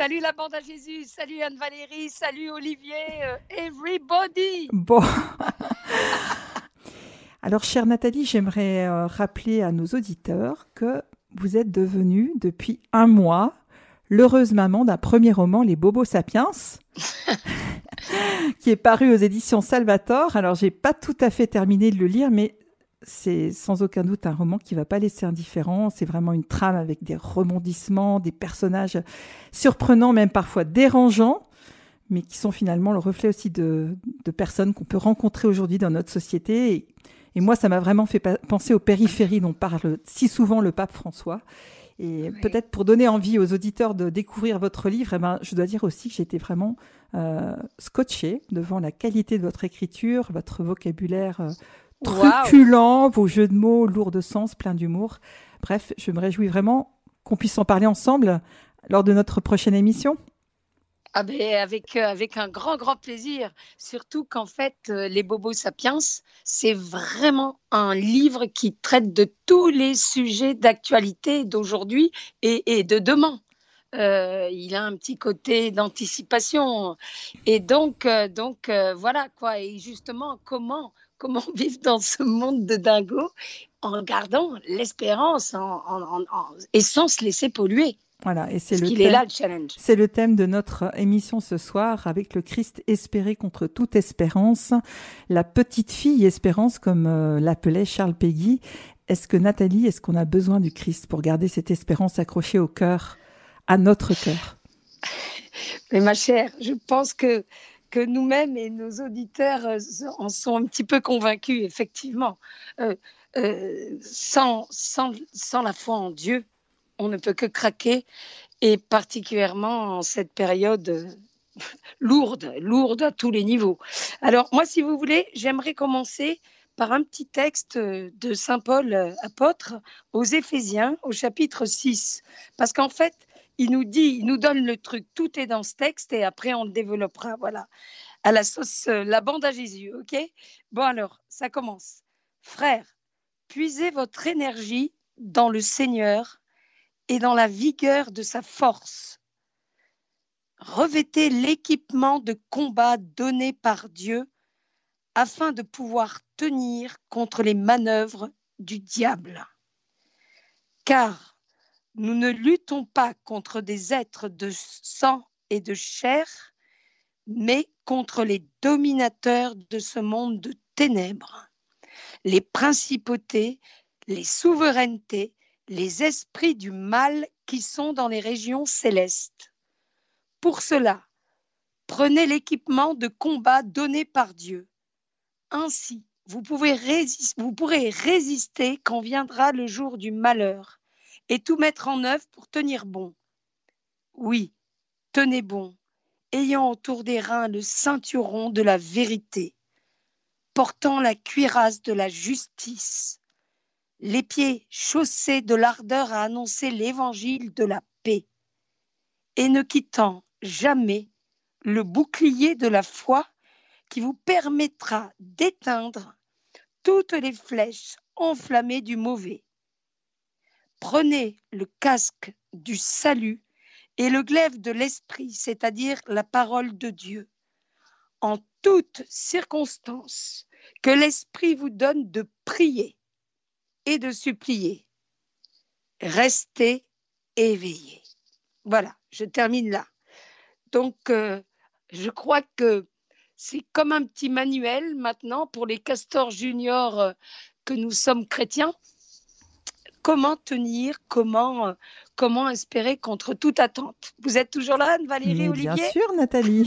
Salut la bande à Jésus, salut Anne-Valérie, salut Olivier, euh, everybody. Bon. Alors, chère Nathalie, j'aimerais euh, rappeler à nos auditeurs que vous êtes devenue depuis un mois l'heureuse maman d'un premier roman, Les Bobos Sapiens, qui est paru aux éditions Salvator. Alors, j'ai pas tout à fait terminé de le lire, mais c'est sans aucun doute un roman qui va pas laisser indifférent. C'est vraiment une trame avec des rebondissements, des personnages surprenants, même parfois dérangeants, mais qui sont finalement le reflet aussi de, personnes qu'on peut rencontrer aujourd'hui dans notre société. Et, moi, ça m'a vraiment fait penser aux périphéries dont parle si souvent le pape François. Et peut-être pour donner envie aux auditeurs de découvrir votre livre, eh ben, je dois dire aussi que j'étais vraiment euh, scotché devant la qualité de votre écriture, votre vocabulaire euh, truculent, vos jeux de mots lourds de sens, pleins d'humour. Bref, je me réjouis vraiment qu'on puisse en parler ensemble lors de notre prochaine émission. Ah ben avec, euh, avec un grand, grand plaisir. Surtout qu'en fait, euh, Les Bobos Sapiens, c'est vraiment un livre qui traite de tous les sujets d'actualité d'aujourd'hui et, et, de demain. Euh, il a un petit côté d'anticipation. Et donc, donc voilà quoi. Et justement, comment comment vivre dans ce monde de dingo en gardant l'espérance et sans se laisser polluer? Voilà, et c'est le, thème, C'est le thème de notre émission ce soir avec le Christ espéré contre toute espérance, la petite fille espérance comme euh, l'appelait Charles Peggy. Est-ce que Nathalie, est-ce qu'on a besoin du Christ pour garder cette espérance accrochée au cœur, à notre cœur Mais ma chère, je pense que que nous-mêmes et nos auditeurs euh, en sont un petit peu convaincus, effectivement. Euh, euh, sans, sans, sans, la foi en Dieu, on ne peut que craquer, et particulièrement en cette période lourde, lourde à tous les niveaux. Alors, moi, si vous voulez, j'aimerais commencer par un petit texte de Saint Paul apôtre aux Éphésiens au chapitre 6. Parce qu'en fait, il nous dit, il nous donne le truc, tout est dans ce texte et après on le développera, voilà, à la sauce, euh, la bande à Jésus, ok? Bon alors, ça commence. Frères, puisez votre énergie dans le Seigneur et dans la vigueur de sa force. Revêtez l'équipement de combat donné par Dieu afin de pouvoir tenir contre les manœuvres du diable. Car nous ne luttons pas contre des êtres de sang et de chair, mais contre les dominateurs de ce monde de ténèbres, les principautés, les souverainetés, les esprits du mal qui sont dans les régions célestes. Pour cela, prenez l'équipement de combat donné par Dieu. Ainsi, vous, pourrez résister quand viendra le jour du malheur et tout mettre en œuvre pour tenir bon. Oui, tenez bon, ayant autour des reins le ceinturon de la vérité, portant la cuirasse de la justice, les pieds chaussés de l'ardeur à annoncer l'évangile de la paix, et ne quittant jamais le bouclier de la foi qui vous permettra d'éteindre toutes les flèches enflammées du mauvais Prenez le casque du salut et le glaive de l'esprit, c'est-à-dire la parole de Dieu. En toutes circonstances, que l'esprit vous donne de prier et de supplier. Restez éveillés. Voilà, je termine là. Donc, euh, je crois que c'est comme un petit manuel maintenant pour les castors juniors euh, que nous sommes chrétiens comment tenir, comment, euh, comment espérer contre toute attente. Vous êtes toujours là, Valérie, Olivier? Bien sûr, Nathalie.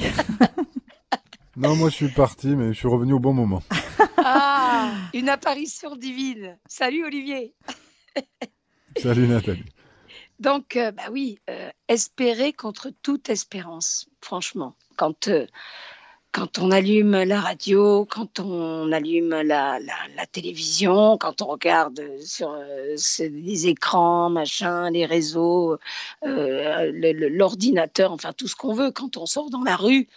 non, moi je suis parti, mais je suis revenu au bon moment. ah, une apparition divine. Salut, Olivier. Salut, Nathalie. Donc, euh, bah oui, euh, espérer contre toute espérance, franchement. Quand quand on allume la radio, quand on allume la, télévision, quand on regarde sur euh, les écrans, machin, les réseaux, euh, l'ordinateur, enfin tout ce qu'on veut, quand on sort dans la rue,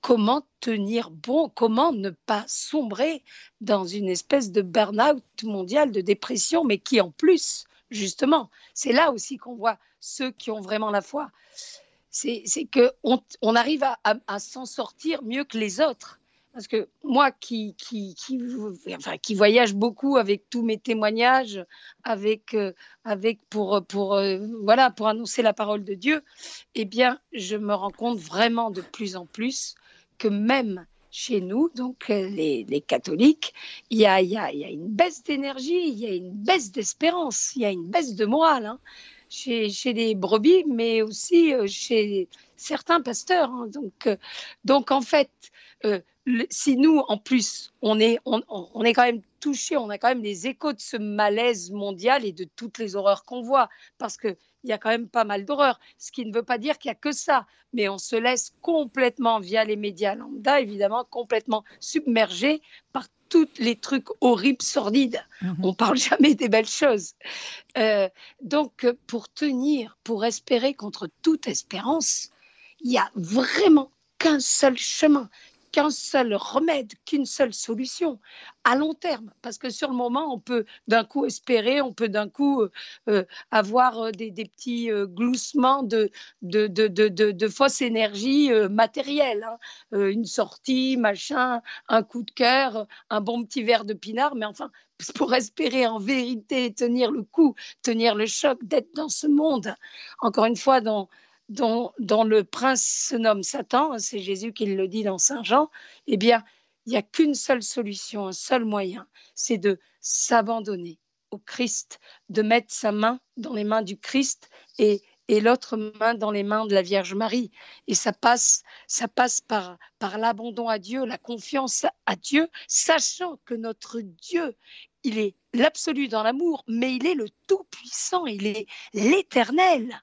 comment tenir bon, comment ne pas sombrer dans une espèce de burn-out mondial, de dépression, mais qui en plus, justement, c'est là aussi qu'on voit ceux qui ont vraiment la foi c'est qu'on on arrive à s'en sortir mieux que les autres. Parce que moi qui, voyage beaucoup avec tous mes témoignages, avec, euh, euh, pour annoncer la parole de Dieu, eh bien, je me rends compte vraiment de plus en plus que même chez nous, donc euh, les, les catholiques, il y a, une baisse d'énergie, il y a une baisse d'espérance, il y a une baisse de morale. Hein, chez, les brebis, mais aussi chez certains pasteurs. Hein. Donc, donc, en fait, si nous, en plus, on est, on, on est quand même touché, on a quand même les échos de ce malaise mondial et de toutes les horreurs qu'on voit, parce qu'il y a quand même pas mal d'horreurs, ce qui ne veut pas dire qu'il n'y a que ça, mais on se laisse complètement, via les médias lambda, évidemment, complètement submergé par tous les trucs horribles, sordides. Mhm. On parle jamais des belles choses. Euh, donc, pour tenir, pour espérer contre toute espérance, il n'y a vraiment qu'un seul chemin qu'un seul remède, qu'une seule solution à long terme. Parce que sur le moment, on peut d'un coup espérer, on peut d'un coup euh, euh, avoir euh, des, petits gloussements de, de, de, de, fausses énergies matérielles. Hein. une sortie, machin, un coup de cœur, un bon petit verre de pinard. Mais enfin, pour espérer en vérité tenir le coup, tenir le choc d'être dans ce monde, encore une fois, dans dont, le prince se nomme Satan, c'est Jésus qui le dit dans Saint Jean, eh bien, il n'y a qu'une seule solution, un seul moyen, c'est de s'abandonner au Christ, de mettre sa main dans les mains du Christ et, l'autre main dans les mains de la Vierge Marie. Et ça passe, ça passe par l'abandon à Dieu, la confiance à Dieu, sachant que notre Dieu, il est l'absolu dans l'amour, mais il est le Tout-Puissant, il est l'éternel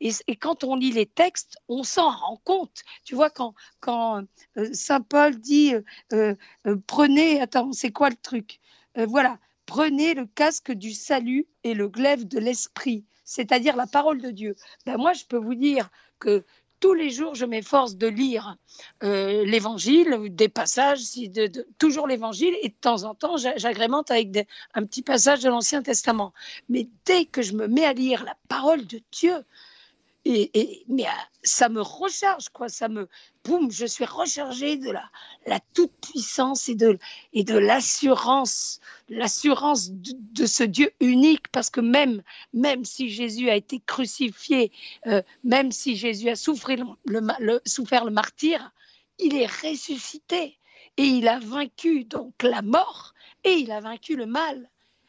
et, quand on lit les textes, on s'en rend compte. Tu vois quand quand euh, saint Paul dit euh, euh, prenez attends c'est quoi le truc? Voilà prenez le casque du salut et le glaive de l'esprit, c'est-à-dire la parole de Dieu. Ben moi je peux vous dire que tous les jours, je m'efforce de lire euh, l'évangile, des passages, toujours l'évangile, et de temps en temps, j'agrémente avec un petit passage de l'Ancien Testament. Mais dès que je me mets à lire la parole de Dieu, et, mais euh, ça me recharge, quoi. Ça me, boum, je suis rechargée de la, la toute puissance et de, et de l'assurance, l'assurance de, ce Dieu unique, parce que même, même si Jésus a été crucifié, euh, même si Jésus a souffert le, souffert le martyr, il est ressuscité et il a vaincu donc la mort et il a vaincu le mal.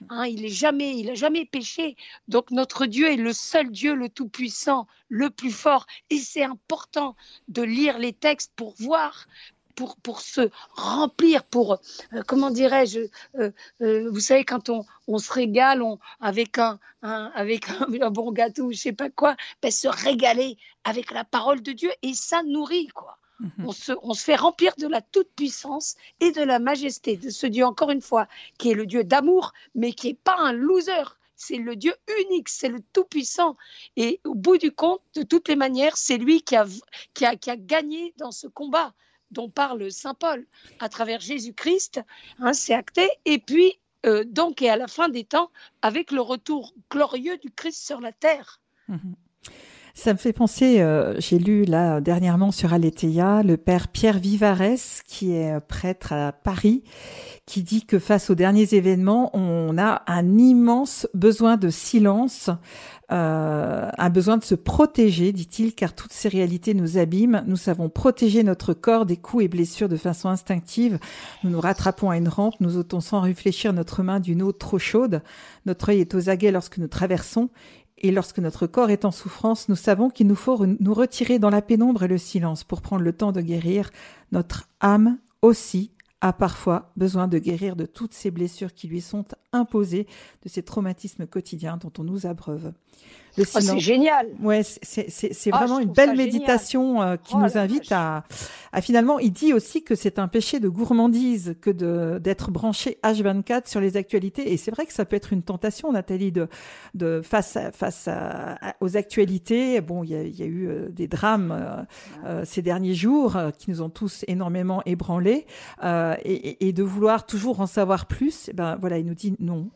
Hein, il est jamais, il a jamais péché. Donc notre Dieu est le seul Dieu, le tout puissant, le plus fort. Et c'est important de lire les textes pour voir, pour, pour, se remplir, pour, euh, comment dirais-je, euh, euh, vous savez, quand on, on se régale on, avec, un, avec un, bon gâteau, je sais pas quoi, ben, se régaler avec la parole de Dieu et ça nourrit, quoi. Mhm. On, se, fait remplir de la toute-puissance et de la majesté de ce Dieu, encore une fois, qui est le Dieu d'amour, mais qui n'est pas un loser. C'est le Dieu unique, c'est le Tout-Puissant. Et au bout du compte, de toutes les manières, c'est lui qui a, qui, a, qui a gagné dans ce combat dont parle Saint Paul à travers Jésus-Christ. Hein, c'est acté. Et puis, euh, donc, et à la fin des temps, avec le retour glorieux du Christ sur la terre. Mhm. Ça me fait penser, euh, j'ai lu là dernièrement sur Aletheia le père Pierre Vivares, qui est prêtre à Paris, qui dit que face aux derniers événements, on a un immense besoin de silence, euh, un besoin de se protéger, dit-il, car toutes ces réalités nous abîment. Nous savons protéger notre corps des coups et blessures de façon instinctive. Nous nous rattrapons à une rampe, nous ôtons sans réfléchir notre main d'une eau trop chaude. Notre œil est aux aguets lorsque nous traversons et lorsque notre corps est en souffrance, nous savons qu'il nous faut nous retirer dans la pénombre et le silence pour prendre le temps de guérir. Notre âme aussi a parfois besoin de guérir de toutes ces blessures qui lui sont imposées, de ces traumatismes quotidiens dont on nous abreuve. Oh, c'est génial. Ouais, c'est ah, vraiment une belle méditation euh, qui oh nous invite à, à, finalement. Il dit aussi que c'est un péché de gourmandise que de d'être branché H24 sur les actualités. Et c'est vrai que ça peut être une tentation, Nathalie, de, de face à, face aux actualités. Bon, il y a, y a, eu euh, des drames euh, ces derniers jours qui nous ont tous énormément ébranlés, et, et, de vouloir toujours en savoir plus. Eh ben voilà, il nous dit non.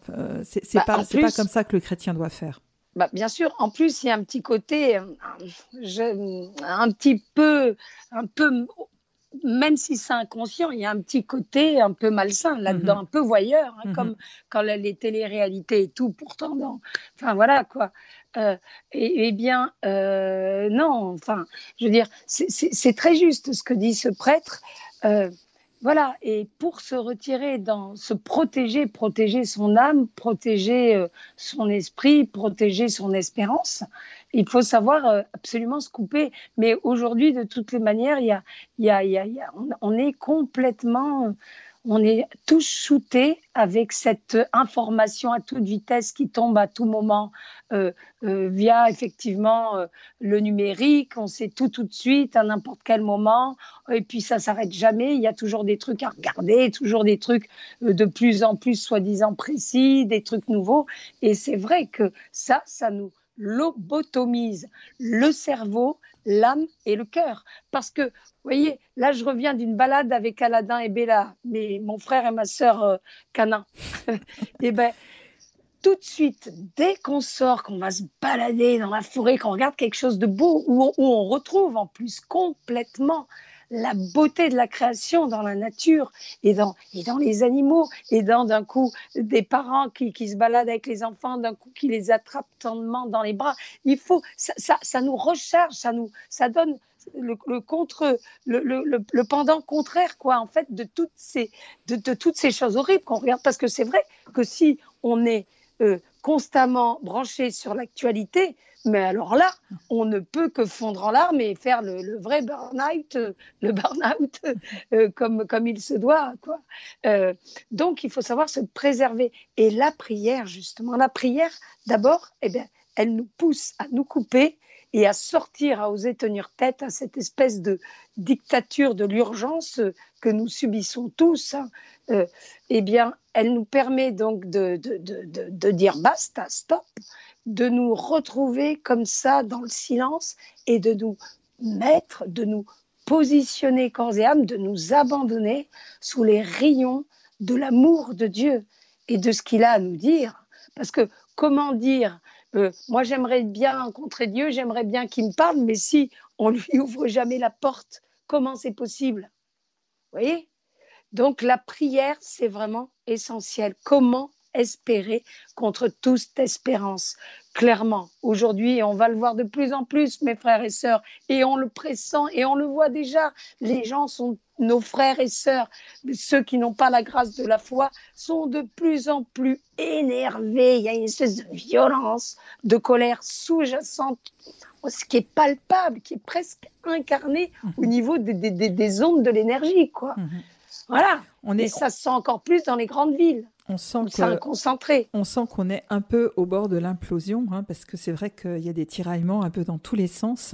c'est bah, pas c'est pas comme ça que le chrétien doit faire. Bah, bien sûr, en plus, il y a un petit côté, je, un petit peu, un peu même si c'est inconscient, il y a un petit côté un peu malsain là-dedans, mhm. un peu voyeur, hein, mhm. comme quand les téléréalités et tout, pourtant, dans... enfin voilà quoi. Euh, et, bien, euh, non, enfin, je veux dire, c'est très juste ce que dit ce prêtre. Euh, voilà, et pour se retirer, dans, se protéger, protéger son âme, protéger son esprit, protéger son espérance, il faut savoir euh, absolument se couper. Mais aujourd'hui, de toutes les manières, il y a, y a, on, est complètement, on est tous shootés avec cette information à toute vitesse qui tombe à tout moment euh, euh, via effectivement le numérique. On sait tout tout de suite à n'importe quel moment. Et puis ça s'arrête jamais. Il y a toujours des trucs à regarder, toujours des trucs de plus en plus soi-disant précis, des trucs nouveaux. Et c'est vrai que ça, ça nous lobotomise le cerveau, l'âme et le cœur. Parce que, vous voyez, là, je reviens d'une balade avec Aladdin et Bella, mais mon frère et ma sœur euh, Canin. et eh ben, tout de suite, dès qu'on sort, qu'on va se balader dans la forêt, qu'on regarde quelque chose de beau, où on retrouve en plus complètement la beauté de la création dans la nature et dans, et dans les animaux et dans d'un coup des parents qui, qui, se baladent avec les enfants, d'un coup qui les attrapent tendement dans les bras. Il faut, ça, ça, nous recharge, ça nous, ça donne le, contre, le, le, le, pendant contraire, quoi, en fait, de toutes ces, de toutes ces choses horribles qu'on regarde. Parce que c'est vrai que si on est euh, constamment branché sur l'actualité, mais alors là, on ne peut que fondre en larmes et faire le, vrai burn-out, le burn-out euh, comme, comme il se doit. Euh, donc, il faut savoir se préserver. Et la prière, justement, la prière, d'abord, eh elle nous pousse à nous couper et à sortir, à oser tenir tête à cette espèce de dictature de l'urgence que nous subissons tous. Hein. Euh, eh bien, elle nous permet donc de dire basta, stop, de nous retrouver comme ça dans le silence et de nous mettre, de nous positionner corps et âme, de nous abandonner sous les rayons de l'amour de Dieu et de ce qu'il a à nous dire. Parce que comment dire, euh, moi j'aimerais bien rencontrer Dieu, j'aimerais bien qu'il me parle, mais si on lui ouvre jamais la porte, comment c'est possible? Vous voyez? Donc la prière, c'est vraiment essentiel. Comment espérer contre toute espérance. Clairement, aujourd'hui, on va le voir de plus en plus, mes frères et sœurs, et on le pressent et on le voit déjà. Les gens sont nos frères et sœurs, ceux qui n'ont pas la grâce de la foi, sont de plus en plus énervés. Il y a une espèce de violence, de colère sous-jacente, ce qui est palpable, qui est presque incarné au mhm. niveau des, des, ondes de l'énergie, quoi. Mhm. Voilà. On est... Et ça se sent encore plus dans les grandes villes. On sent concentré. On sent qu'on est un peu au bord de l'implosion, hein, parce que c'est vrai qu'il y a des tiraillements un peu dans tous les sens.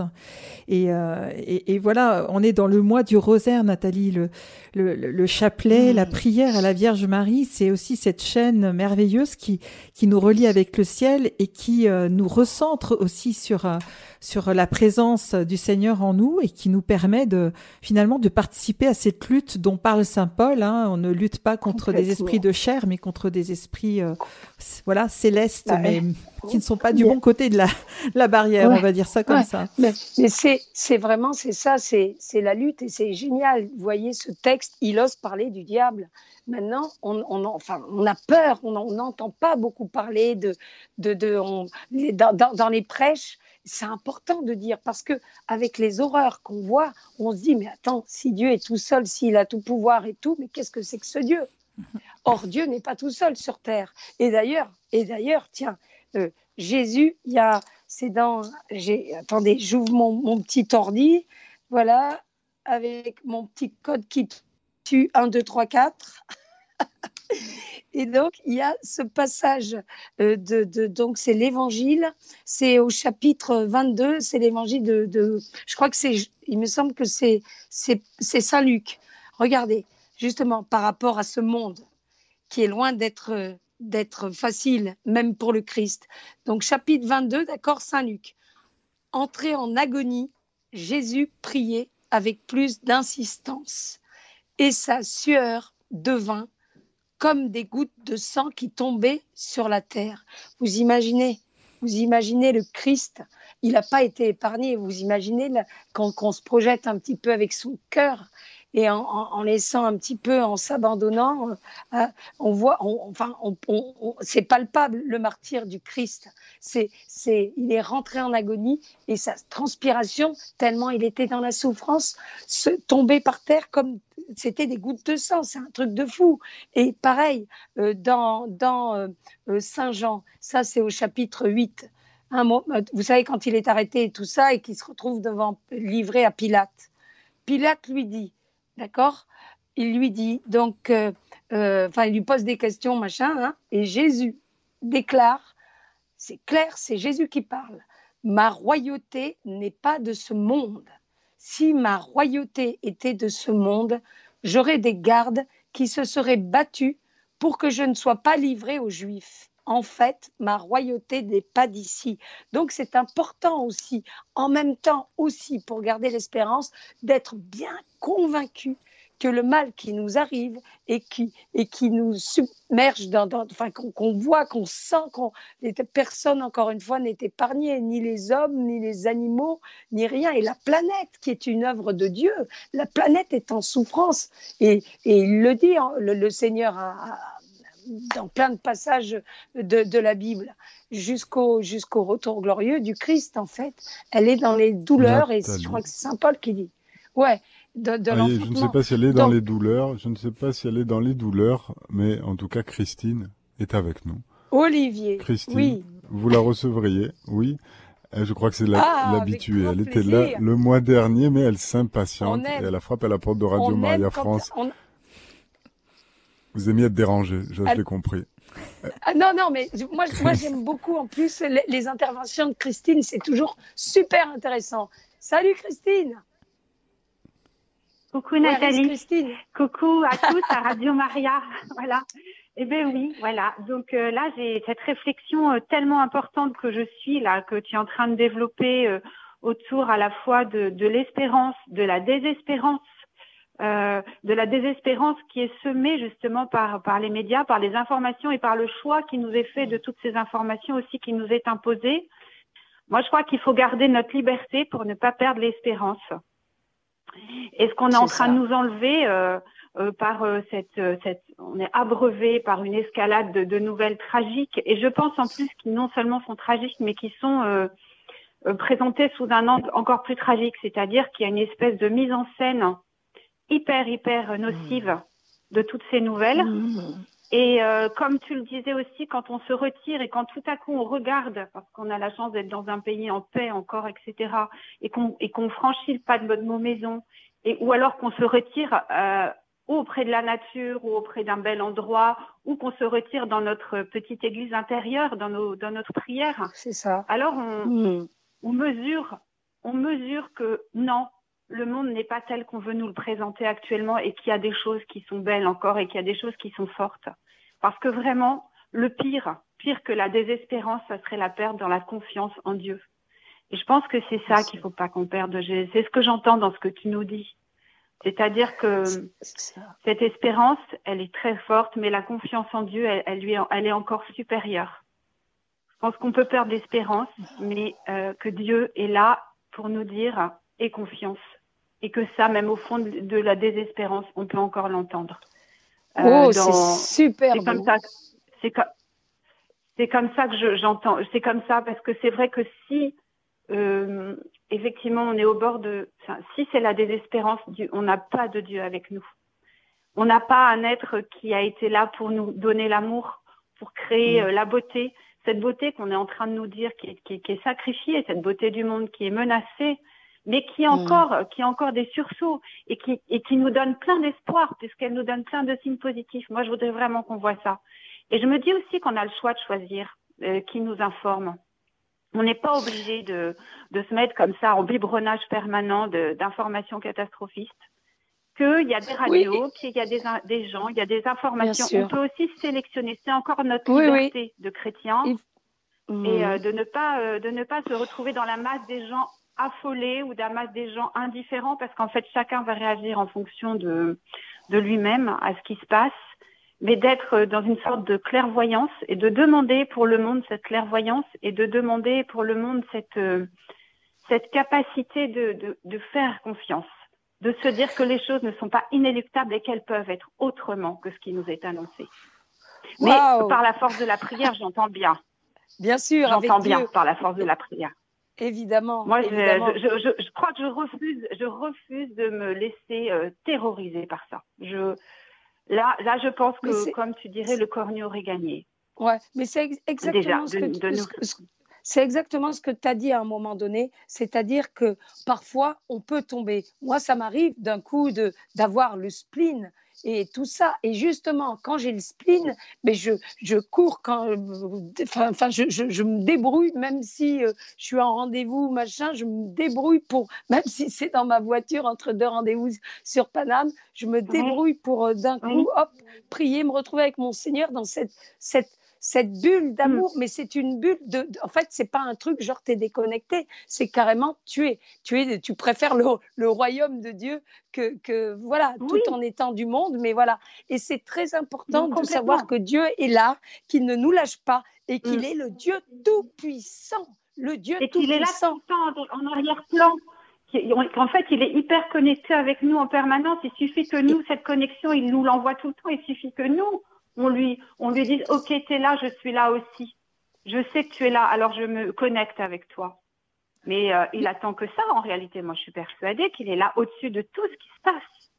Et, euh, et, voilà, on est dans le mois du rosaire, Nathalie. Le, le, le chapelet, la prière à la Vierge Marie, c'est aussi cette chaîne merveilleuse qui, qui nous relie avec le ciel et qui euh, nous recentre aussi sur euh, sur la présence du Seigneur en nous et qui nous permet de finalement de participer à cette lutte dont parle saint Paul. Hein. On ne lutte pas contre des esprits de chair, mais contre des esprits euh, voilà célestes, bah, mais qui ne sont pas du bon côté de la, la barrière, on va dire ça comme ça. Mais, c'est vraiment c'est ça, c'est la lutte et c'est génial. Vous voyez ce texte, il ose parler du diable. Maintenant, on, on, enfin, on a peur, on n'entend pas beaucoup parler de, de, de dans, dans, les prêches c'est important de dire parce que avec les horreurs qu'on voit, on se dit mais attends, si Dieu est tout seul, s'il a tout pouvoir et tout, mais qu'est-ce que c'est que ce Dieu? Or Dieu n'est pas tout seul sur terre. Et d'ailleurs, et d'ailleurs, tiens, euh, Jésus, il y a, c'est dans, j'ai, attendez, j'ouvre mon, mon petit ordi, voilà, avec mon petit code qui tue 1, 2, 3, 4. Et donc, il y a ce passage euh, de, donc c'est l'évangile, c'est au chapitre 22, c'est l'évangile de, je crois que c'est, il me semble que c'est, c'est, Saint Luc. Regardez, justement, par rapport à ce monde qui est loin d'être, facile, même pour le Christ. Donc, chapitre 22, d'accord, Saint Luc. Entré en agonie, Jésus priait avec plus d'insistance et sa sueur devint comme des gouttes de sang qui tombaient sur la terre. Vous imaginez vous imaginez le Christ, il n'a pas été épargné. Vous imaginez quand on se projette un petit peu avec son cœur et en, laissant un petit peu, en s'abandonnant, euh, on voit, enfin, c'est palpable le martyr du Christ. C'est, c'est, il est rentré en agonie et sa transpiration, tellement il était dans la souffrance, se, tombait par terre comme c'était des gouttes de sang. C'est un truc de fou. Et pareil, euh, dans, dans euh, Saint Jean, ça c'est au chapitre 8. Un, vous savez, quand il est arrêté et tout ça, et qu'il se retrouve devant, livré à Pilate. Pilate lui dit, D'accord? Il lui dit, donc, euh, euh, enfin, il lui pose des questions, machin, hein, et Jésus déclare, c'est clair, c'est Jésus qui parle, ma royauté n'est pas de ce monde. Si ma royauté était de ce monde, j'aurais des gardes qui se seraient battus pour que je ne sois pas livré aux Juifs. En fait, ma royauté n'est pas d'ici. Donc c'est important aussi, en même temps aussi, pour garder l'espérance, d'être bien convaincu que le mal qui nous arrive et qui, et qui nous submerge, dans, enfin, qu'on voit, qu'on sent, qu'on personne, encore une fois, n'est épargné, ni les hommes, ni les animaux, ni rien. Et la planète, qui est une œuvre de Dieu, la planète est en souffrance. Et, et il le dit, hein, le, Seigneur dans plein de passages de, de la Bible, jusqu'au jusqu'au retour glorieux du Christ, en fait. Elle est dans les douleurs, et je crois que c'est Saint Paul qui dit. Ouais, de, de ah, Je ne sais pas si elle est dans les douleurs, je ne sais pas si elle est dans les douleurs, mais en tout cas, Christine est avec nous. Olivier. Christine, oui. vous la recevriez, oui. Euh, je crois que c'est ah, l'habituée. elle était là le mois dernier, mais elle s'impatiente et elle a frappé à la porte de Radio Maria France. Vous aimiez être dérangé, je l'ai compris. Ah, non, non, mais moi, moi j'aime beaucoup en plus les, les interventions de Christine, c'est toujours super intéressant. Salut Christine Coucou Nathalie. Coucou à tous à Radio Maria. voilà. Eh bien oui, voilà. Donc euh, là, j'ai cette réflexion euh, tellement importante que je suis là, que tu es en train de développer euh, autour à la fois de, de l'espérance, de la désespérance, de la désespérance qui est semée justement par, par les médias, par les informations et par le choix qui nous est fait de toutes ces informations aussi qui nous est imposé. Moi, je crois qu'il faut garder notre liberté pour ne pas perdre l'espérance. Et ce qu'on est, en train de nous enlever euh, euh, par euh, cette, cette, on est abreuvé par une escalade de, de, nouvelles tragiques. Et je pense en plus qui non seulement sont tragiques, mais qui sont présentées sous un angle encore plus tragique, c'est-à-dire qu'il y a une espèce de mise en scène hyper hyper nocive mmh. de toutes ces nouvelles. Mmh. Et euh, comme tu le disais aussi, quand on se retire et quand tout à coup on regarde, parce qu'on a la chance d'être dans un pays en paix encore, etc., et qu'on et qu'on franchit le pas de notre maison, et ou alors qu'on se retire euh, auprès de la nature ou auprès d'un bel endroit, ou qu'on se retire dans notre petite église intérieure, dans nos dans notre prière. C'est ça. Alors on, hmm. on mesure, on mesure que non, le monde n'est pas tel qu'on veut nous le présenter actuellement et qu'il y a des choses qui sont belles encore et qu'il y a des choses qui sont fortes. Parce que vraiment, le pire, pire que la désespérance, ça serait la perte dans la confiance en Dieu. Et je pense que c'est ça qu'il faut pas qu'on perde. C'est ce que j'entends dans ce que tu nous dis. C'est-à-dire que cette espérance, elle est très forte, mais la confiance en Dieu, elle, lui, elle est encore supérieure. Je pense qu'on peut perdre l'espérance, mais euh, que Dieu est là pour nous dire et confiance et que ça, même au fond de, la désespérance, on peut encore l'entendre. Euh, oh, c'est super. C'est comme ça. C'est comme, ça que j'entends. c'est comme ça parce que c'est vrai que si euh, effectivement on est au bord de, si c'est la désespérance, on n'a pas de Dieu avec nous. On n'a pas un être qui a été là pour nous donner l'amour, pour créer mm. euh, la beauté, cette beauté qu'on est en train de nous dire qui est, qui, qui est sacrifiée, cette beauté du monde qui est menacée, mais qui mm. encore, qui a encore des sursauts et qui, et qui nous donne plein d'espoir puisqu'elle nous donne plein de signes positifs. Moi, je voudrais vraiment qu'on voit ça. Et je me dis aussi qu'on a le choix de choisir euh, qui nous informe. On n'est pas obligé de, de se mettre comme ça en biberonnage permanent d'informations catastrophistes. Qu'il y a des radios, qu'il y a des, des gens, il y a des informations. On peut aussi sélectionner. C'est encore notre liberté de chrétiens. Et euh, de ne pas euh, de ne pas se retrouver dans la masse des gens affolé ou d'amasse des gens indifférents parce qu'en fait chacun va réagir en fonction de, de lui-même à ce qui se passe. mais d'être dans une sorte de clairvoyance et de demander pour le monde cette clairvoyance et de demander pour le monde cette, euh, cette capacité de, de, de faire confiance, de se dire que les choses ne sont pas inéluctables et qu'elles peuvent être autrement que ce qui nous est annoncé. Mais par la force de la prière, j'entends bien. Bien sûr, j'entends bien par la force de la prière. Évidemment. Moi, évidemment. Je, je, je, crois que je refuse, je refuse de me laisser euh, terroriser par ça. Je, là, là, je pense que, comme tu dirais, le cornu aurait gagné. Ouais, mais c'est exactement ce que, c'est exactement ce que tu as dit à un moment donné, c'est-à-dire que parfois on peut tomber. Moi, ça m'arrive d'un coup d'avoir le spleen et tout ça. Et justement, quand j'ai le spleen, mais je, je cours quand, enfin, je, je, je, me débrouille, même si euh, je suis en rendez-vous, machin, je me débrouille pour, même si c'est dans ma voiture entre deux rendez-vous sur Paname, je me débrouille pour euh, d'un coup, hop, prier, me retrouver avec mon Seigneur dans cette, cette cette bulle d'amour, mm. mais c'est une bulle de, En fait, c'est pas un truc genre t'es déconnecté, c'est carrément tu es, tu es, tu préfères le, le royaume de Dieu que, que voilà, tout en étant du monde, mais voilà. Et c'est très important de savoir que Dieu est là, qu'il ne nous lâche pas et qu'il mm. est le Dieu tout puissant, le Dieu et tout puissant. qu'il est là en arrière-plan. En fait, il est hyper connecté avec nous en permanence. Il suffit que nous, cette connexion, il nous l'envoie tout le temps. Il suffit que nous, on lui, on lui dit, OK, tu es là, je suis là aussi. Je sais que tu es là, alors je me connecte avec toi. Mais euh, il attend que ça, en réalité. Moi, je suis persuadée qu'il est là au-dessus de tout ce qui se passe.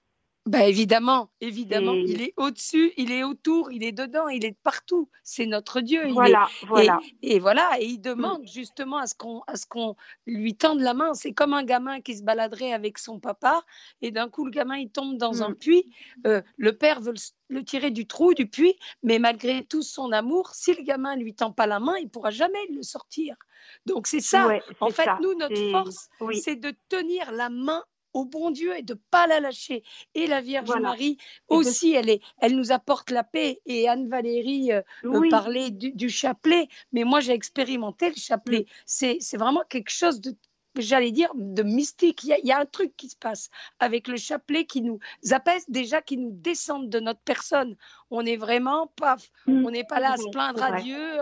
Bah évidemment, évidemment, il est au-dessus, il est autour, il est dedans, il est partout. C'est notre Dieu. Voilà, voilà. Et, voilà, et il demande justement à ce qu'on, à ce qu'on lui tende la main. C'est comme un gamin qui se baladerait avec son papa, et d'un coup le gamin il tombe dans un mm. puits. Euh, le père veut le, tirer du trou du puits, mais malgré tout son amour, si le gamin lui tend pas la main, il pourra jamais le sortir. Donc c'est ça. en fait, nous notre force, c'est de tenir la main au bon Dieu et de pas la lâcher. Et la Vierge Marie aussi, elle, est, elle nous apporte la paix. Et Anne-Valérie euh, euh, parlait du, chapelet, mais moi j'ai expérimenté le chapelet. Mm. C'est vraiment quelque chose de j'allais dire, de mystique. Il y, a, un truc qui se passe avec le chapelet qui nous apaise déjà, qui nous descend de notre personne. On est vraiment, paf, mm. on n'est pas là à se plaindre à Dieu,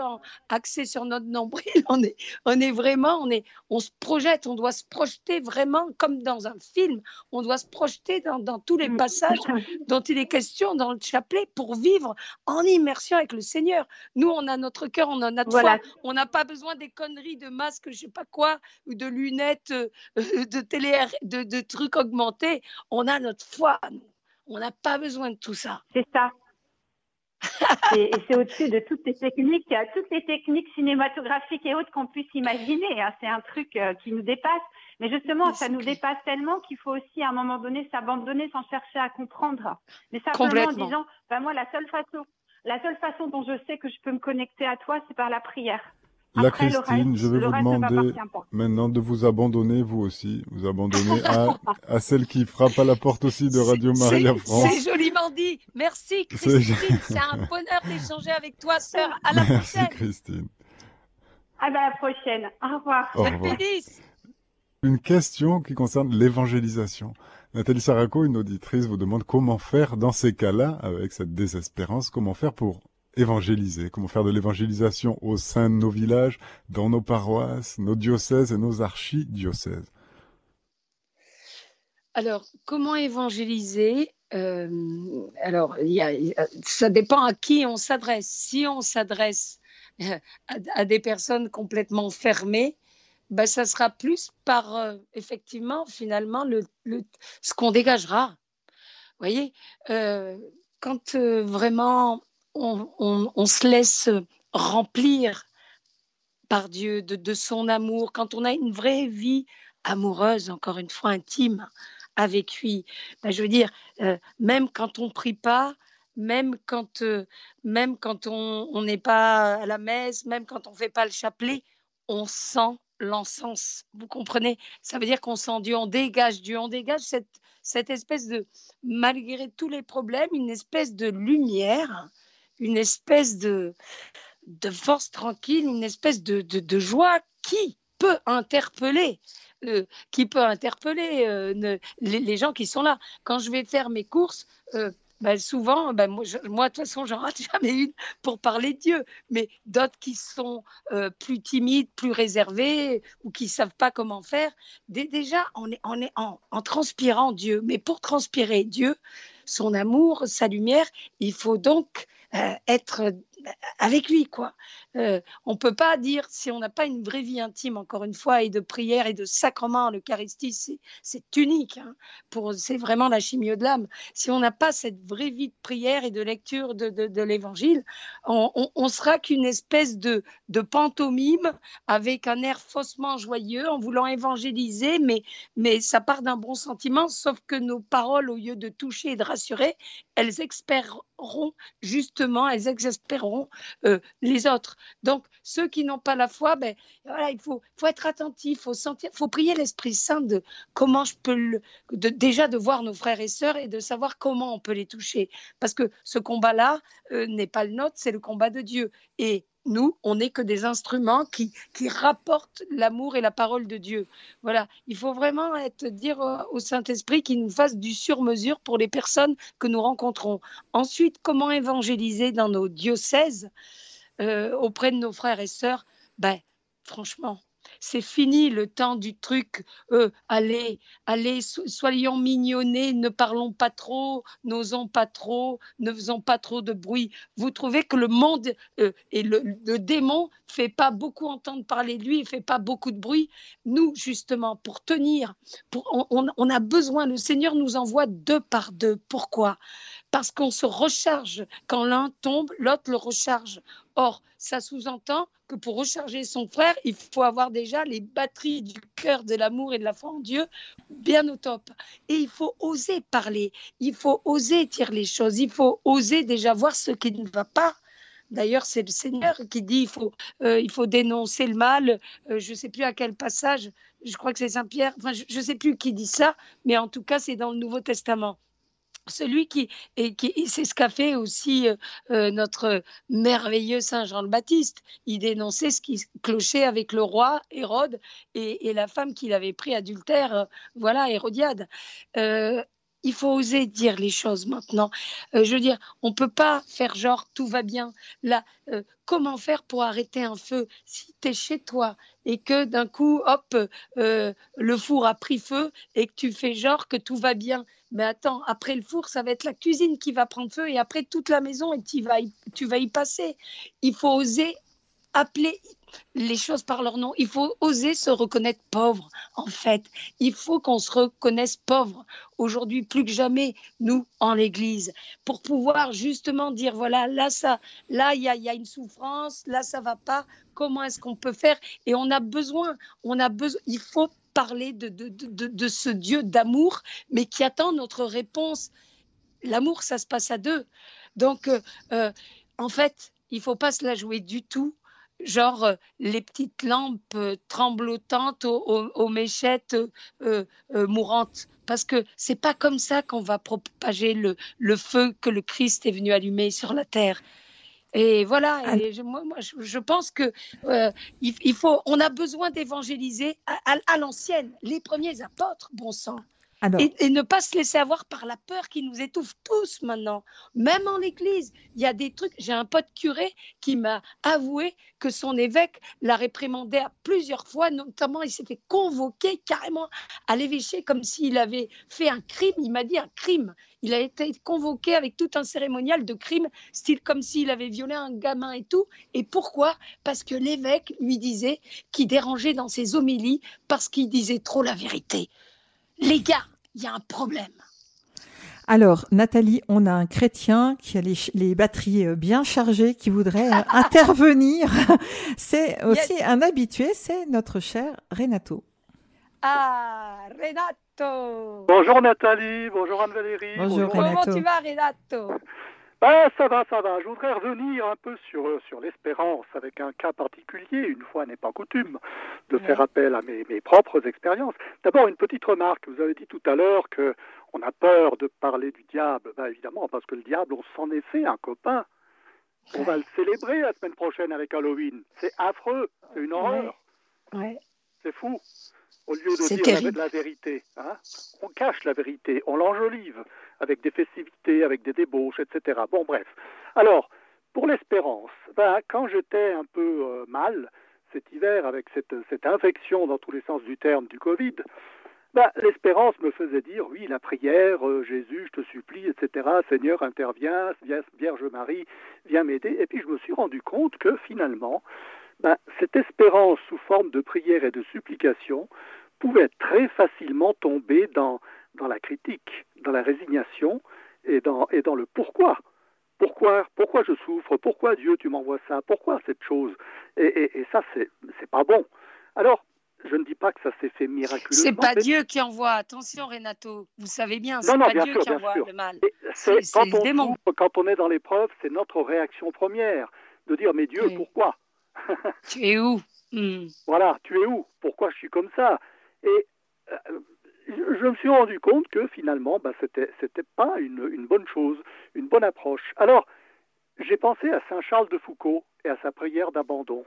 axé sur notre nombril. On est, on est vraiment, on, est, on se projette, on doit se projeter vraiment comme dans un film. On doit se projeter dans, dans tous les mm. passages dont il est question dans le chapelet pour vivre en immersion avec le Seigneur. Nous, on a notre cœur, on a notre foi. On n'a pas besoin des conneries de masques, je sais pas quoi, ou de lunettes euh, de télé, de, de trucs augmentés. On a notre foi. On n'a pas besoin de tout ça. C'est ça. et, c'est au-dessus de toutes les techniques, toutes les techniques cinématographiques et autres qu'on puisse imaginer. Hein. C'est un truc euh, qui nous dépasse. Mais justement, ça nous dépasse tellement qu'il faut aussi à un moment donné s'abandonner sans chercher à comprendre. Mais simplement en disant, ben moi, la seule façon, la seule façon dont je sais que je peux me connecter à toi, c'est par la prière. La Christine, je vais vous demander maintenant de vous abandonner, vous aussi, vous abandonner à, à, celle qui frappe à la porte aussi de Radio Maria France. C'est joliment dit. Merci Christine, c'est un bonheur d'échanger avec toi, sœur. À la Merci, Christine. À la prochaine. Au revoir. Au revoir. Une question qui concerne l'évangélisation. Nathalie Saraco, une auditrice, vous demande comment faire dans ces cas-là, avec cette désespérance, comment faire pour évangéliser, comment faire de l'évangélisation au sein de nos villages, dans nos paroisses, nos diocèses et nos archidiocèses. Alors, comment évangéliser euh, Alors, ça dépend à qui on s'adresse. Si on s'adresse euh, à, des personnes complètement fermées, ben, ça sera plus par, euh, effectivement, finalement, le, ce qu'on dégagera. Vous voyez, quand vraiment on, se laisse remplir par Dieu de, son amour, quand on a une vraie vie amoureuse, encore une fois intime avec lui, ben, je veux dire, euh, même quand on prie pas, même quand, euh, même quand on n'est pas à la messe, même quand on fait pas le chapelet, on sent l'encens. Vous comprenez? Ça veut dire qu'on sent Dieu, on dégage Dieu, on dégage cette, cette espèce de, malgré tous les problèmes, une espèce de lumière une espèce de, de force tranquille, une espèce de, de, joie qui peut interpeller. Euh, qui peut interpeller euh, les, gens qui sont là. Quand je vais faire mes courses, euh, ben, souvent, ben, moi, de toute façon, j'en rate jamais une pour parler de Dieu. Mais d'autres qui sont plus timides, plus réservés ou qui ne savent pas comment faire, déjà, on est, en, transpirant Dieu. Mais pour transpirer Dieu, son amour, sa lumière, il faut donc être avec lui, quoi. Euh, on peut pas dire si on n'a pas une vraie vie intime, encore une fois, et de prière et de sacrement, l'Eucharistie, c'est unique. Hein, c'est vraiment la chimio de l'âme. Si on n'a pas cette vraie vie de prière et de lecture de, l'Évangile, on, sera qu'une espèce de, pantomime avec un air faussement joyeux en voulant évangéliser, mais, ça part d'un bon sentiment, sauf que nos paroles, au lieu de toucher et de rassurer, elles espéreront justement, elles exaspéreront euh, les autres. Donc, ceux qui n'ont pas la foi, ben, voilà, il faut, être attentif, il faut faut prier l'Esprit Saint de comment je peux déjà de voir nos frères et sœurs et de savoir comment on peut les toucher. Parce que ce combat-là euh, n'est pas le nôtre, c'est le combat de Dieu. Et nous, on n'est que des instruments qui, rapportent l'amour et la parole de Dieu. Voilà, il faut vraiment dire au Saint-Esprit qu'il nous fasse du sur-mesure pour les personnes que nous rencontrons. Ensuite, comment évangéliser dans nos diocèses? Euh, auprès de nos frères et sœurs, ben, franchement, c'est fini le temps du truc. Euh, allez, allez, soyons mignonnés, ne parlons pas trop, n'osons pas trop, ne faisons pas trop de bruit. Vous trouvez que le monde euh, et le, démon fait pas beaucoup entendre parler de lui, il fait pas beaucoup de bruit. Nous, justement, pour tenir, on a besoin, le Seigneur nous envoie deux par deux. Pourquoi? Parce qu'on se recharge. Quand l'un tombe, l'autre le recharge. Or, ça sous-entend que pour recharger son frère, il faut avoir déjà les batteries du cœur, de l'amour et de la foi en Dieu bien au top. Et il faut oser parler, il faut oser dire les choses, il faut oser déjà voir ce qui ne va pas. D'ailleurs, c'est le Seigneur qui dit il faut, euh, il faut dénoncer le mal. Euh, je ne sais plus à quel passage, je crois que c'est Saint Pierre, enfin, je ne sais plus qui dit ça, mais en tout cas, c'est dans le Nouveau Testament celui qui, et c'est ce qu'a fait aussi euh, euh, notre merveilleux Saint Jean le Baptiste. Il dénonçait ce qui clochait avec le roi Hérode et, la femme qu'il avait pris adultère, euh, voilà, Hérodiade il faut oser dire les choses maintenant. Euh, je veux dire, on ne peut pas faire genre tout va bien. Là, euh, comment faire pour arrêter un feu? Si tu es chez toi et que d'un coup, hop, euh, le four a pris feu et que tu fais genre que tout va bien. Mais attends, après le four, ça va être la cuisine qui va prendre feu et après toute la maison et vas tu vas y passer. Il faut oser appeler les choses par leur nom. Il faut oser se reconnaître pauvre, en fait. Il faut qu'on se reconnaisse pauvre, aujourd'hui plus que jamais, nous, en l'Église, pour pouvoir justement dire, voilà, là, ça, là, il y a, une souffrance, là, ça va pas, comment est-ce qu'on peut faire? Et on a besoin, on a besoin, il faut parler de, de, ce Dieu d'amour, mais qui attend notre réponse. L'amour, ça se passe à deux. Donc, euh, euh, en fait, il faut pas se la jouer du tout genre euh, les petites lampes euh, tremblotantes aux, méchettes euh, mourantes. Parce que c'est pas comme ça qu'on va propager le, le, feu que le Christ est venu allumer sur la terre. Et voilà, je, moi, je, pense que il, faut, on a besoin d'évangéliser à l'ancienne, les premiers apôtres, bon sang. Et, ne pas se laisser avoir par la peur qui nous étouffe tous maintenant. Même en l'église, il y a des trucs. J'ai un pote curé qui m'a avoué que son évêque l'a réprimandé à plusieurs fois, notamment il s'est fait convoquer carrément à l'évêché comme s'il avait fait un crime. Il m'a dit un crime. Il a été convoqué avec tout un cérémonial de crime, style comme s'il avait violé un gamin et tout. Et pourquoi? Parce que l'évêque lui disait qu'il dérangeait dans ses homélies parce qu'il disait trop la vérité. Les gars, il y a un problème. Alors, Nathalie, on a un chrétien qui a les, batteries euh, bien chargées, qui voudrait euh, intervenir. C'est aussi un habitué, c'est notre cher Renato. Ah, Renato Bonjour Nathalie, bonjour Anne-Valérie. Bonjour, Renato. Comment tu vas Renato? Ben, ça va, ça va. Je voudrais revenir un peu sur, sur l'espérance avec un cas particulier, une fois n'est pas coutume, de faire appel à mes, mes propres expériences. D'abord, une petite remarque. Vous avez dit tout à l'heure que on a peur de parler du diable. Ben, évidemment, parce que le diable, on s'en est fait un copain. On va le célébrer la semaine prochaine avec Halloween. C'est affreux, c'est une horreur. Ouais. C'est fou. au lieu de dire terrible. la, vérité. Hein on cache la vérité, on l'enjolive avec des festivités, avec des débauches, etc. Bon, bref. Alors, pour l'espérance, ben, quand j'étais un peu euh, mal cet hiver avec cette, infection dans tous les sens du terme du Covid, ben, l'espérance me faisait dire, oui, la prière, euh, Jésus, je te supplie, etc., Seigneur, interviens, Vierge Marie, viens m'aider. Et puis je me suis rendu compte que finalement, ben, cette espérance sous forme de prière et de supplication pouvait très facilement tomber dans, dans la critique, dans la résignation et dans, et dans le pourquoi. Pourquoi, pourquoi je souffre? Pourquoi Dieu tu m'envoies ça? Pourquoi cette chose? Et, et, et, ça, c'est, pas bon. Alors, je ne dis pas que ça s'est fait miraculeusement. C'est pas Dieu qui envoie. Attention, Renato. Vous savez bien, c'est pas bien Dieu sûr, qui envoie sûr. le mal. C'est, quand, quand on est dans l'épreuve, c'est notre réaction première de dire mais Dieu, oui. pourquoi? Tu es où? Mmh. Voilà, tu es où? Pourquoi je suis comme ça? Et euh, je me suis rendu compte que finalement, bah, c'était, pas une, bonne chose, une bonne approche. Alors, j'ai pensé à Saint Charles de Foucault et à sa prière d'abandon.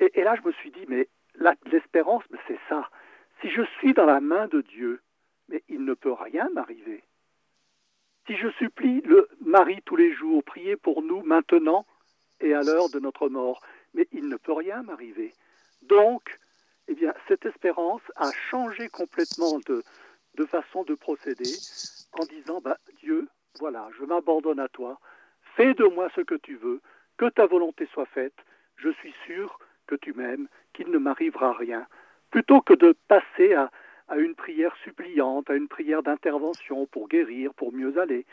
Et, et là, je me suis dit, mais l'espérance, c'est ça. Si je suis dans la main de Dieu, mais il ne peut rien m'arriver. Si je supplie le Marie tous les jours, priez pour nous maintenant et à l'heure de notre mort, mais il ne peut rien m'arriver. Donc, eh cette espérance a changé complètement de, façon de procéder en disant, bah, Dieu, voilà, je m'abandonne à toi, fais de moi ce que tu veux, que ta volonté soit faite, je suis sûr que tu m'aimes, qu'il ne m'arrivera rien, plutôt que de passer à une prière suppliante, à une prière d'intervention pour guérir, pour mieux aller.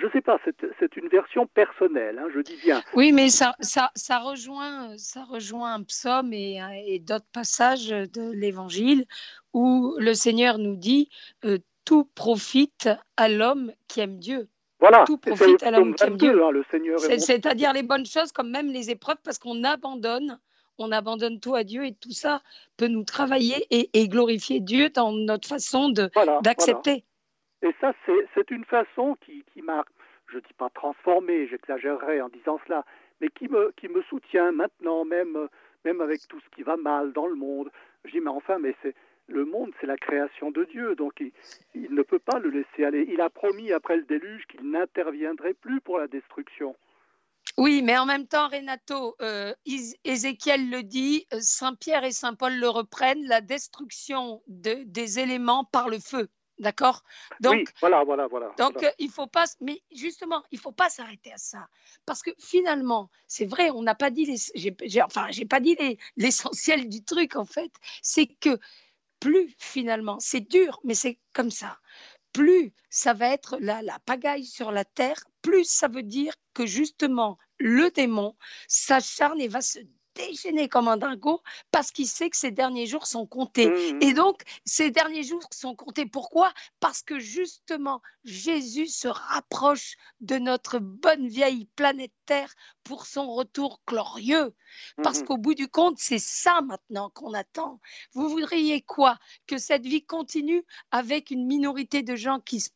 Je ne sais pas, c'est, une version personnelle, hein, je dis bien. Oui, mais ça, ça, ça, rejoint, ça rejoint un psaume et, et d'autres passages de l'Évangile où le Seigneur nous dit euh, Tout profite à l'homme qui aime Dieu. Voilà, tout profite à l'homme qui aime Dieu. Hein, le Seigneur c'est, c'est-à-dire les bonnes choses comme même les épreuves parce qu'on abandonne on abandonne tout à Dieu et tout ça peut nous travailler et, et glorifier Dieu dans notre façon d'accepter. Voilà. Et ça, c'est, une façon qui, m'a, je ne dis pas transformé, j'exagérerais en disant cela, mais qui me, qui me soutient maintenant, même, même avec tout ce qui va mal dans le monde. Je dis, mais enfin, mais c'est, le monde, c'est la création de Dieu, donc il, ne peut pas le laisser aller. Il a promis après le déluge qu'il n'interviendrait plus pour la destruction. Oui, mais en même temps, Renato, euh, Ézéchiel le dit, Saint Pierre et Saint Paul le reprennent, la destruction de, des éléments par le feu. D'accord? Donc, oui, voilà, voilà, voilà. Donc, voilà. Il faut pas, mais justement, il faut pas s'arrêter à ça. Parce que finalement, c'est vrai, on n'a pas dit, les, enfin, j'ai pas dit les, l'essentiel du truc, en fait. C'est que plus, finalement, c'est dur, mais c'est comme ça. Plus ça va être la, la pagaille sur la terre, plus ça veut dire que justement, le démon s'acharne et va se déchaîner comme un dingo parce qu'il sait que ses derniers jours sont comptés. Mmh. Et donc, ces derniers jours sont comptés. Pourquoi? Parce que justement, Jésus se rapproche de notre bonne vieille planète Terre pour son retour glorieux. Parce mmh. qu'au bout du compte, c'est ça maintenant qu'on attend. Vous voudriez quoi? Que cette vie continue avec une minorité de gens qui se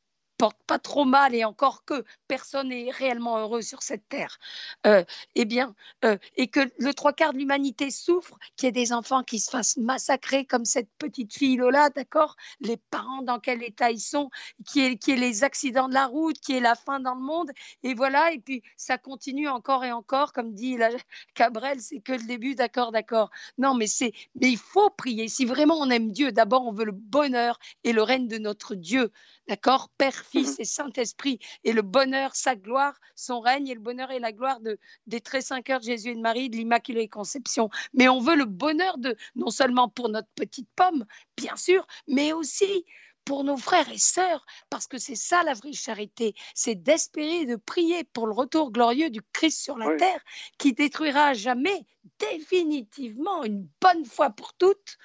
pas trop mal et encore que personne n'est réellement heureux sur cette terre, euh, eh bien, euh, et que le trois quarts de l'humanité souffre, qu'il y ait des enfants qui se fassent massacrer comme cette petite fille Lola, d'accord? Les parents dans quel état ils sont, qui est, qui est les accidents de la route, qui est la faim dans le monde, et voilà, et puis ça continue encore et encore, comme dit la Cabrel, c'est que le début, d'accord, d'accord. Non, mais c'est, mais il faut prier. Si vraiment on aime Dieu, d'abord on veut le bonheur et le règne de notre Dieu, d'accord, Père Fils et Saint-Esprit, et le bonheur, sa gloire, son règne, et le bonheur et la gloire de, des très saints cœurs de Jésus et de Marie, de l'Immaculée Conception. Mais on veut le bonheur de, non seulement pour notre petite pomme, bien sûr, mais aussi pour nos frères et sœurs, parce que c'est ça la vraie charité, c'est d'espérer et de prier pour le retour glorieux du Christ sur la Oui. terre, qui détruira à jamais, définitivement, une bonne fois pour toutes,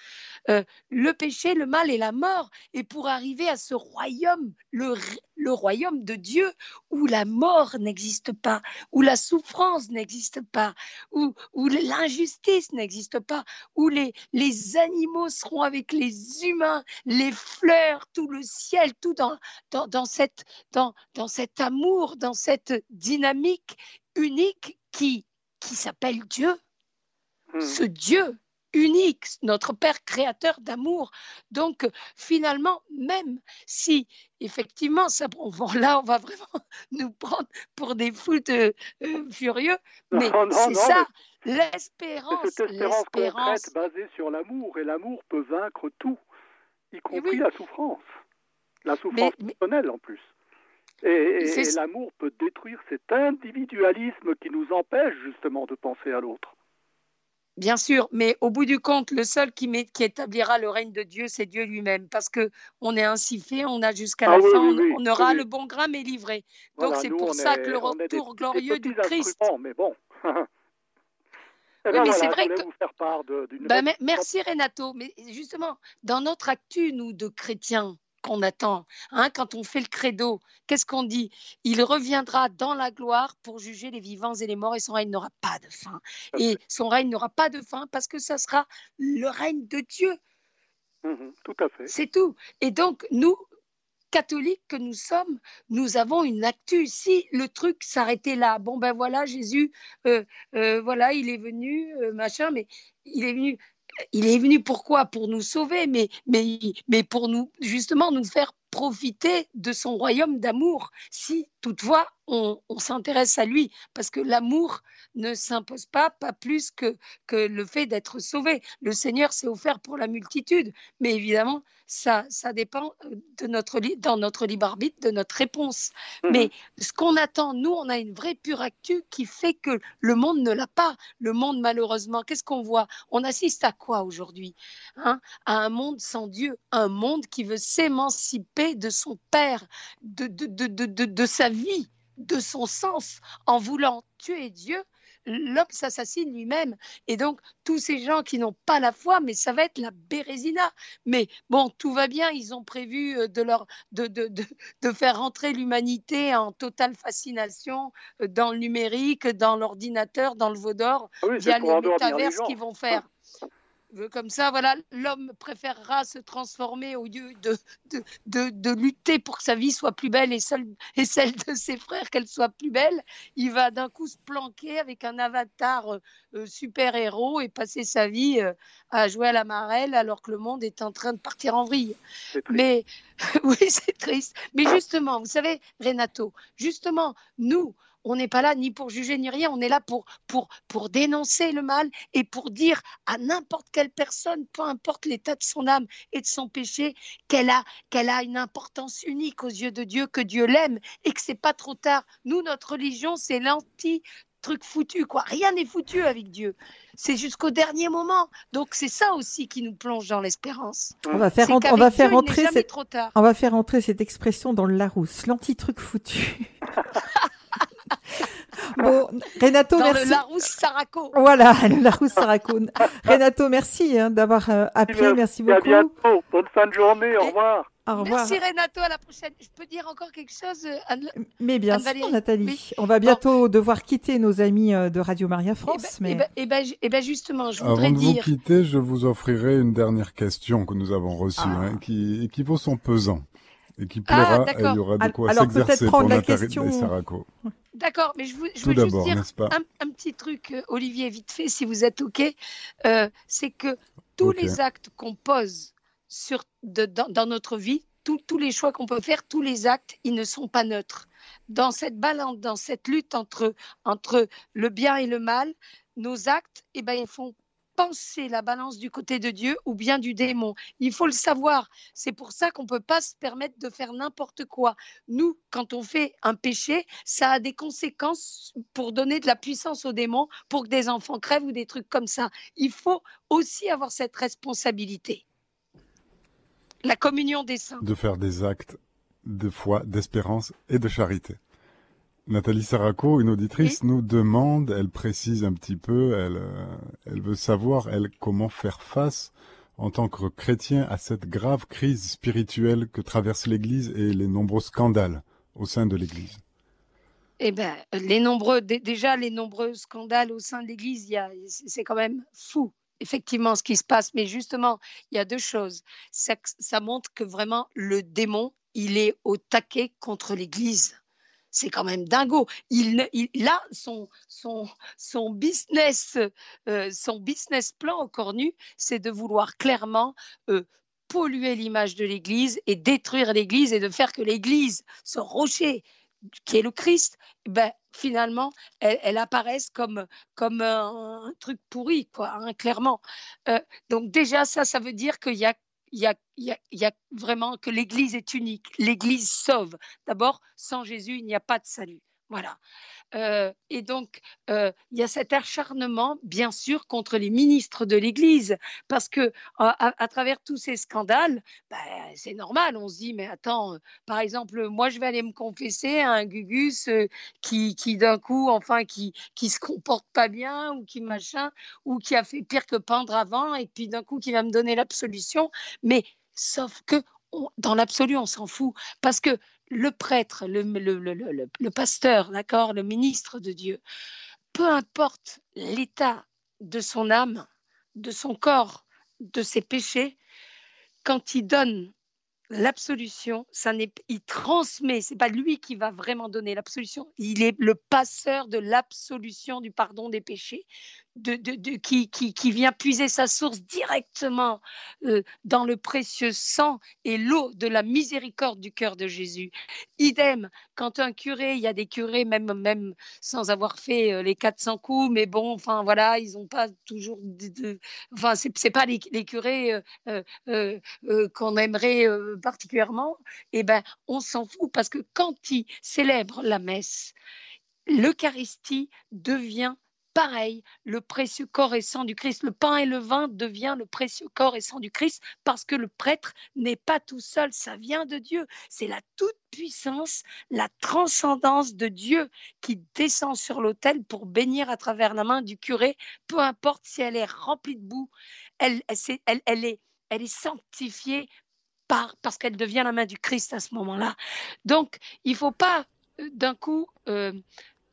euh, le péché, le mal et la mort, et pour arriver à ce royaume, le, le royaume de Dieu, où la mort n'existe pas, où la souffrance n'existe pas, où, où l'injustice n'existe pas, où les, les animaux seront avec les humains, les fleurs, tout le ciel, tout dans, dans, dans, cette, dans, dans cet amour, dans cette dynamique unique qui, qui s'appelle Dieu. Hmm. Ce Dieu unique, notre Père créateur d'amour. Donc, finalement, même si effectivement, ça, là, on va vraiment nous prendre pour des foutes euh, euh, furieux, mais c'est ça, l'espérance. Cette espérance concrète basée sur l'amour, et l'amour peut vaincre tout, y compris la souffrance, la souffrance personnelle en plus. et l'amour peut détruire cet individualisme qui nous empêche justement de penser à l'autre. Bien sûr, mais au bout du compte, le seul qui, qui établira le règne de Dieu, c'est Dieu lui-même, parce que on est ainsi fait, on a jusqu'à ah la fin, on, aura le bon grain mais livré. Donc c'est pour ça que le retour glorieux du Christ. Mais bon. Eh oui, mais c'est vrai que. Ben, merci Renato. Mais justement, dans notre actu, nous, de chrétiens, qu'on attend. Hein, quand on fait le credo, qu'est-ce qu'on dit? Il reviendra dans la gloire pour juger les vivants et les morts et son règne n'aura pas de fin. Et son règne n'aura pas de fin parce que ça sera le règne de Dieu. Mhm, tout à fait. C'est tout. Et donc, nous, catholiques que nous sommes, nous avons une actu. Si le truc s'arrêtait là, bon ben voilà, Jésus, euh, euh, voilà, il est venu, euh, machin, mais il est venu il est venu pourquoi? Pour nous sauver, mais, mais, mais pour nous justement nous faire profiter de son royaume d'amour, si toutefois on, s'intéresse à lui, parce que l'amour ne s'impose pas, pas plus que, que le fait d'être sauvé. Le Seigneur s'est offert pour la multitude, mais évidemment, ça, ça dépend euh, de notre, dans notre libre arbitre, de notre réponse. Mhm. Mais ce qu'on attend, nous, on a une vraie pure actu qui fait que le monde ne l'a pas. Le monde, malheureusement, qu'est-ce qu'on voit? On assiste à quoi aujourd'hui hein? À un monde sans Dieu, un monde qui veut s'émanciper de son Père, de, de, de, de, de sa vie, de son sens, en voulant tuer Dieu l'homme s'assassine lui-même. Et donc, tous ces gens qui n'ont pas la foi, mais ça va être la bérésina. Mais bon, tout va bien, ils ont prévu euh, de, leur, de, de, de, de faire rentrer l'humanité en totale fascination euh, dans le numérique, dans l'ordinateur, dans le Vaudor, ah via les métaverses qu'ils vont faire. Comme ça, voilà, l'homme préférera se transformer au lieu de, de, de, lutter pour que sa vie soit plus belle et, seule, et celle de ses frères qu'elle soit plus belle. Il va d'un coup se planquer avec un avatar euh, euh, super-héros et passer sa vie euh, à jouer à la marelle alors que le monde est en train de partir en vrille. Mais oui, c'est triste. Mais justement, vous savez, Renato, justement, nous, on n'est pas là ni pour juger ni rien, on est là pour, pour, pour dénoncer le mal et pour dire à n'importe quelle personne, peu importe l'état de son âme et de son péché, qu'elle a, qu'elle a une importance unique aux yeux de Dieu, que Dieu l'aime et que c'est pas trop tard. Nous, notre religion, c'est l'anti truc foutu, quoi. Rien n'est foutu avec Dieu. C'est jusqu'au dernier moment. Donc c'est ça aussi qui nous plonge dans l'espérance. On va faire, on va faire entrer cette, on va faire entrer cette expression dans le Larousse, l'anti-truc foutu. Bon, Renato, Dans merci. le Larousse Saraco. Voilà, le Larousse Saraco. Renato, merci hein, d'avoir euh, appelé. Merci, beaucoup. À bientôt. Bonne fin de journée. Au revoir. Au revoir. Merci Renato, à la prochaine. Je peux dire encore quelque chose, euh, Anne Mais bien sûr, Nathalie. On va bientôt devoir quitter nos amis euh, de Radio Maria France. Et eh ben, mais... et ben, et ben, justement, je voudrais Avant dire. de vous quitter, je vous offrirai une dernière question que nous avons reçue, ah. hein, qui, qui vaut son pesant et qui plaira. Ah, et il y aura de quoi s'exercer pour la question. D'accord, mais je, veux, je veux juste dire un, petit truc, euh, Olivier, vite fait, si vous êtes OK. Euh, c'est que tous les actes qu'on pose sur, dans, notre vie, tous les choix qu'on peut faire, tous les actes, ils ne sont pas neutres. Dans cette balance, dans cette lutte entre, entre le bien et le mal, nos actes, eh ben, ils font penser la balance du côté de Dieu ou bien du démon. Il faut le savoir. C'est pour ça qu'on ne peut pas se permettre de faire n'importe quoi. Nous, quand on fait un péché, ça a des conséquences pour donner de la puissance au démon, pour que des enfants crèvent ou des trucs comme ça. Il faut aussi avoir cette responsabilité. La communion des saints. De faire des actes de foi, d'espérance et de charité. Nathalie Saraco, une auditrice, nous demande, elle précise un petit peu, elle, euh, elle veut savoir, elle, comment faire face en tant que chrétien à cette grave crise spirituelle que traverse l'Église et les nombreux scandales au sein de l'Église. Eh ben, les nombreux, déjà les nombreux scandales au sein de l'Église, c'est quand même fou effectivement ce qui se passe. Mais justement, il y a deux choses. ça montre que vraiment le démon, il est au taquet contre l'Église c'est quand même dingo. Il, là, son, business, euh, son business plan au cornu, c'est de vouloir clairement euh, polluer l'image de l'Église et détruire l'Église et de faire que l'Église, ce rocher qui est le Christ, ben, finalement, elle, apparaisse comme, comme un, truc pourri, quoi, hein, clairement. Euh, donc déjà, ça, ça veut dire qu'il y a il y, a, vraiment que l'Église est unique. L'Église sauve. D'abord, sans Jésus, il n'y a pas de salut. Voilà. Euh, et donc, euh, il y a cet acharnement, bien sûr, contre les ministres de l'Église, parce que à, travers tous ces scandales, ben, c'est normal. On se dit, mais attends, euh, par exemple, moi, je vais aller me confesser à un Gugus qui, qui d'un coup, enfin, qui qui se comporte pas bien ou qui machin ou qui a fait pire que pendre avant, et puis d'un coup, qui va me donner l'absolution. Mais sauf que dans l'absolu, on s'en fout, parce que le prêtre, le, pasteur, d'accord, le ministre de Dieu, peu importe l'état de son âme, de son corps, de ses péchés, quand il donne l'absolution, ça n'est, il transmet, c'est pas lui qui va vraiment donner l'absolution, il est le passeur de l'absolution du pardon des péchés de, qui, vient puiser sa source directement euh, dans le précieux sang et l'eau de la miséricorde du cœur de Jésus. Idem, quand un curé, il y a des curés même, même sans avoir fait euh, les 400 coups, mais bon, enfin voilà, ils n'ont pas toujours... De, enfin, c'est pas les, curés euh, qu'on aimerait particulièrement, eh ben on s'en fout parce que quand ils célèbrent la messe, l'Eucharistie devient pareil, le précieux corps et sang du Christ. Le pain et le vin devient le précieux corps et sang du Christ parce que le prêtre n'est pas tout seul, ça vient de Dieu. C'est la toute-puissance, la transcendance de Dieu qui descend sur l'autel pour bénir à travers la main du curé, peu importe si elle est remplie de boue, elle, est, sanctifiée par, parce qu'elle devient la main du Christ à ce moment-là. Donc, il ne faut pas euh, d'un coup euh,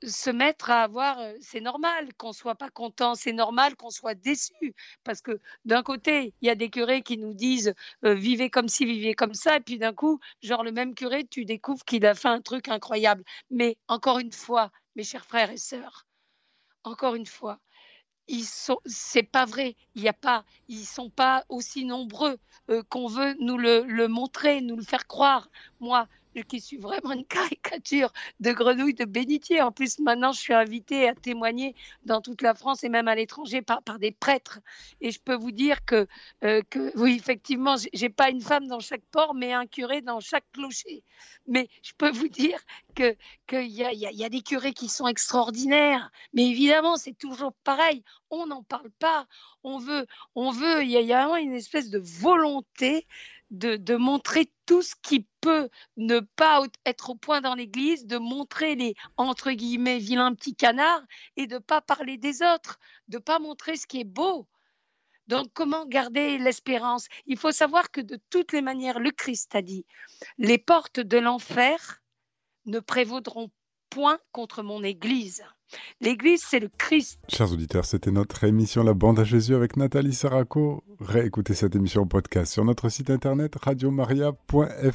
se mettre à avoir, euh, c'est normal qu'on soit pas content, c'est normal qu'on soit déçu, parce que d'un côté, il y a des curés qui nous disent euh, vivez comme ci, vivez comme ça, et puis d'un coup, genre le même curé, tu découvres qu'il a fait un truc incroyable. Mais encore une fois, mes chers frères et sœurs, encore une fois, ils sont, c'est pas vrai. Il y a pas, ils sont pas aussi nombreux euh, qu'on veut nous le, le, montrer, nous le faire croire. Moi, qui suis vraiment une caricature de grenouille de bénitier. En plus, maintenant, je suis invitée à témoigner dans toute la France et même à l'étranger par, des prêtres. Et je peux vous dire que, euh, oui, effectivement, j'ai pas une femme dans chaque port, mais un curé dans chaque clocher. Mais je peux vous dire qu'il y a, y, y a des curés qui sont extraordinaires. Mais évidemment, c'est toujours pareil. On n'en parle pas. On veut, on veut. Il y, a vraiment une espèce de volonté de, montrer tout ce qui peut ne pas être au point dans l'Église, de montrer les, entre guillemets, vilains petits canards et de ne pas parler des autres, de ne pas montrer ce qui est beau. Donc, comment garder l'espérance? Il faut savoir que de toutes les manières, le Christ a dit, les portes de l'enfer ne prévaudront point contre mon Église. L'Église, c'est le Christ. Chers auditeurs, c'était notre émission La Bande à Jésus avec Nathalie Saraco. Réécoutez cette émission au podcast sur notre site internet radiomaria.fr.